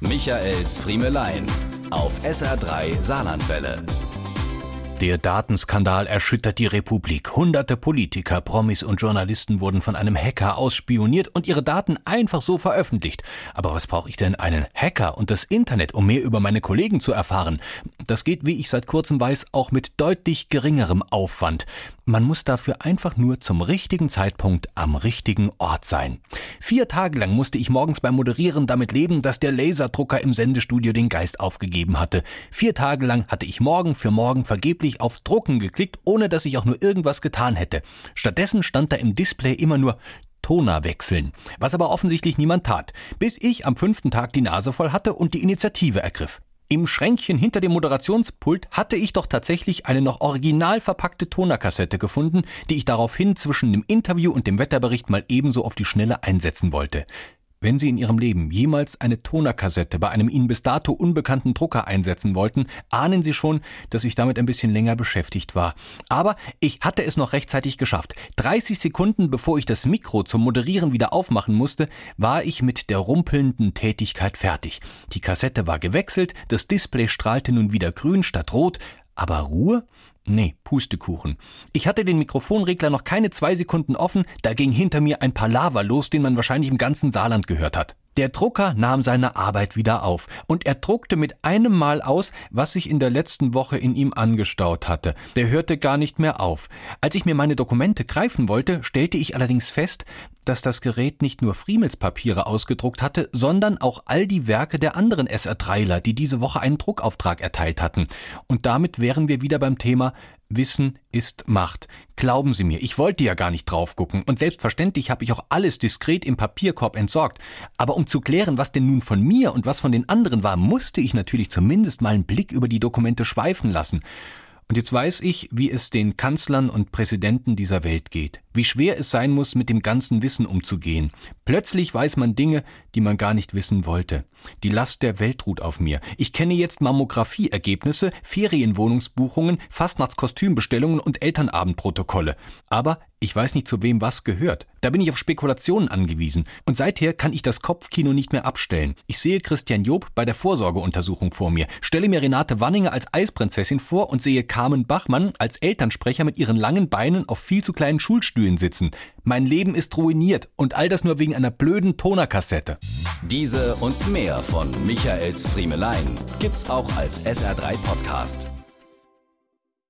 Michaels Friemelein auf SR3 Saarlandwelle. Der Datenskandal erschüttert die Republik. Hunderte Politiker, Promis und Journalisten wurden von einem Hacker ausspioniert und ihre Daten einfach so veröffentlicht. Aber was brauche ich denn einen Hacker und das Internet, um mehr über meine Kollegen zu erfahren? Das geht, wie ich seit kurzem weiß, auch mit deutlich geringerem Aufwand. Man muss dafür einfach nur zum richtigen Zeitpunkt am richtigen Ort sein. Vier Tage lang musste ich morgens beim Moderieren damit leben, dass der Laserdrucker im Sendestudio den Geist aufgegeben hatte. Vier Tage lang hatte ich morgen für morgen vergeblich auf Drucken geklickt, ohne dass ich auch nur irgendwas getan hätte. Stattdessen stand da im Display immer nur Toner wechseln, was aber offensichtlich niemand tat, bis ich am fünften Tag die Nase voll hatte und die Initiative ergriff. Im Schränkchen hinter dem Moderationspult hatte ich doch tatsächlich eine noch original verpackte Tonerkassette gefunden, die ich daraufhin zwischen dem Interview und dem Wetterbericht mal ebenso auf die Schnelle einsetzen wollte. Wenn Sie in Ihrem Leben jemals eine Tonerkassette bei einem Ihnen bis dato unbekannten Drucker einsetzen wollten, ahnen Sie schon, dass ich damit ein bisschen länger beschäftigt war. Aber ich hatte es noch rechtzeitig geschafft. 30 Sekunden bevor ich das Mikro zum Moderieren wieder aufmachen musste, war ich mit der rumpelnden Tätigkeit fertig. Die Kassette war gewechselt, das Display strahlte nun wieder grün statt rot, aber Ruhe? Nee, Pustekuchen. Ich hatte den Mikrofonregler noch keine zwei Sekunden offen, da ging hinter mir ein Palaver los, den man wahrscheinlich im ganzen Saarland gehört hat. Der Drucker nahm seine Arbeit wieder auf und er druckte mit einem Mal aus, was sich in der letzten Woche in ihm angestaut hatte. Der hörte gar nicht mehr auf. Als ich mir meine Dokumente greifen wollte, stellte ich allerdings fest, dass das Gerät nicht nur Friemelspapiere ausgedruckt hatte, sondern auch all die Werke der anderen SR3ler, die diese Woche einen Druckauftrag erteilt hatten. Und damit wären wir wieder beim Thema Wissen ist Macht. Glauben Sie mir, ich wollte ja gar nicht drauf gucken und selbstverständlich habe ich auch alles diskret im Papierkorb entsorgt. Aber um zu klären, was denn nun von mir und was von den anderen war, musste ich natürlich zumindest mal einen Blick über die Dokumente schweifen lassen. Und jetzt weiß ich, wie es den Kanzlern und Präsidenten dieser Welt geht, wie schwer es sein muss, mit dem ganzen Wissen umzugehen. Plötzlich weiß man Dinge, die man gar nicht wissen wollte. Die Last der Welt ruht auf mir. Ich kenne jetzt Mammografieergebnisse, Ferienwohnungsbuchungen, Fastnachtskostümbestellungen und Elternabendprotokolle. Aber ich weiß nicht, zu wem was gehört. Da bin ich auf Spekulationen angewiesen. Und seither kann ich das Kopfkino nicht mehr abstellen. Ich sehe Christian Job bei der Vorsorgeuntersuchung vor mir, stelle mir Renate Wanninger als Eisprinzessin vor und sehe Carmen Bachmann als Elternsprecher mit ihren langen Beinen auf viel zu kleinen Schulstühlen sitzen. Mein Leben ist ruiniert und all das nur wegen einer blöden Tonerkassette. Diese und mehr von Michaels Friemelein gibt's auch als SR3 Podcast.